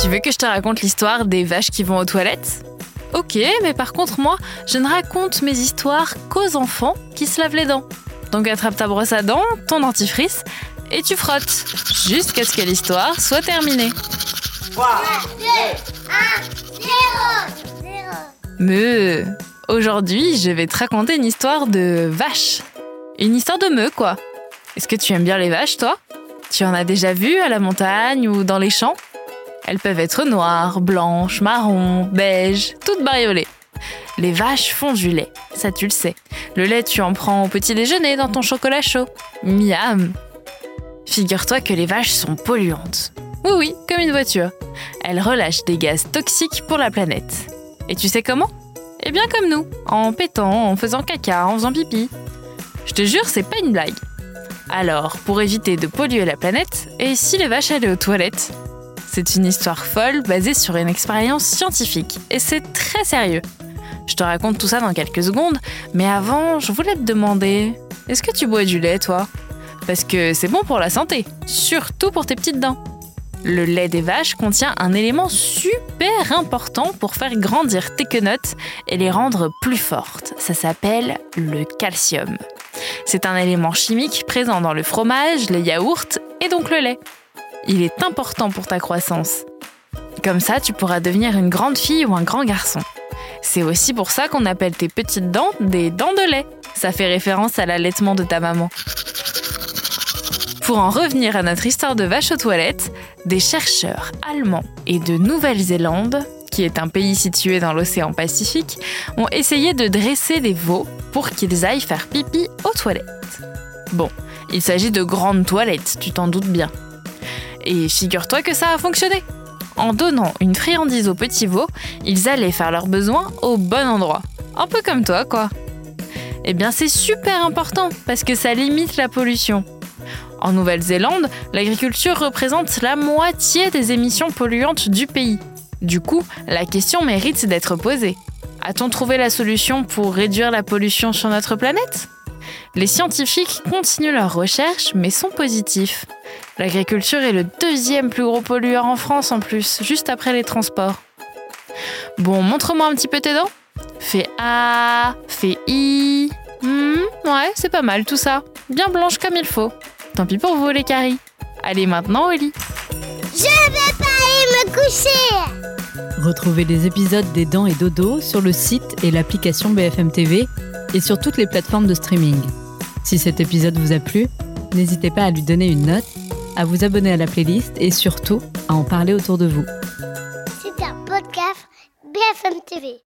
Tu veux que je te raconte l'histoire des vaches qui vont aux toilettes? Ok, mais par contre, moi, je ne raconte mes histoires qu'aux enfants qui se lavent les dents. Donc attrape ta brosse à dents, ton dentifrice, et tu frottes, jusqu'à ce que l'histoire soit terminée. 3, 2, 1, 0, 0. Me, aujourd'hui, je vais te raconter une histoire de vache. Une histoire de me, quoi. Est-ce que tu aimes bien les vaches, toi? Tu en as déjà vu à la montagne ou dans les champs? Elles peuvent être noires, blanches, marron, beige, toutes bariolées. Les vaches font du lait, ça tu le sais. Le lait, tu en prends au petit déjeuner dans ton chocolat chaud. Miam Figure-toi que les vaches sont polluantes. Oui, oui, comme une voiture. Elles relâchent des gaz toxiques pour la planète. Et tu sais comment? Eh bien comme nous, en pétant, en faisant caca, en faisant pipi. Je te jure, c'est pas une blague. Alors, pour éviter de polluer la planète, et si les vaches allaient aux toilettes? C'est une histoire folle basée sur une expérience scientifique et c'est très sérieux. Je te raconte tout ça dans quelques secondes, mais avant, je voulais te demander, est-ce que tu bois du lait toi? Parce que c'est bon pour la santé, surtout pour tes petites dents. Le lait des vaches contient un élément super important pour faire grandir tes quenottes et les rendre plus fortes. Ça s'appelle le calcium. C'est un élément chimique présent dans le fromage, les yaourts et donc le lait il est important pour ta croissance. Comme ça, tu pourras devenir une grande fille ou un grand garçon. C'est aussi pour ça qu'on appelle tes petites dents des dents de lait. Ça fait référence à l'allaitement de ta maman. Pour en revenir à notre histoire de vache aux toilettes, des chercheurs allemands et de Nouvelle-Zélande, qui est un pays situé dans l'océan Pacifique, ont essayé de dresser des veaux pour qu'ils aillent faire pipi aux toilettes. Bon, il s'agit de grandes toilettes, tu t'en doutes bien. Et figure-toi que ça a fonctionné. En donnant une friandise aux petits veaux, ils allaient faire leurs besoins au bon endroit. Un peu comme toi, quoi. Eh bien, c'est super important parce que ça limite la pollution. En Nouvelle-Zélande, l'agriculture représente la moitié des émissions polluantes du pays. Du coup, la question mérite d'être posée. A-t-on trouvé la solution pour réduire la pollution sur notre planète? Les scientifiques continuent leurs recherches mais sont positifs. L'agriculture est le deuxième plus gros pollueur en France en plus, juste après les transports. Bon, montre-moi un petit peu tes dents. Fais A, fais I. Hmm, ouais, c'est pas mal tout ça. Bien blanche comme il faut. Tant pis pour vous les caries. Allez maintenant au lit. Je vais pas aller me coucher Retrouvez les épisodes des Dents et Dodo sur le site et l'application BFM TV et sur toutes les plateformes de streaming. Si cet épisode vous a plu, n'hésitez pas à lui donner une note à vous abonner à la playlist et surtout à en parler autour de vous. C'est un podcast BFM TV.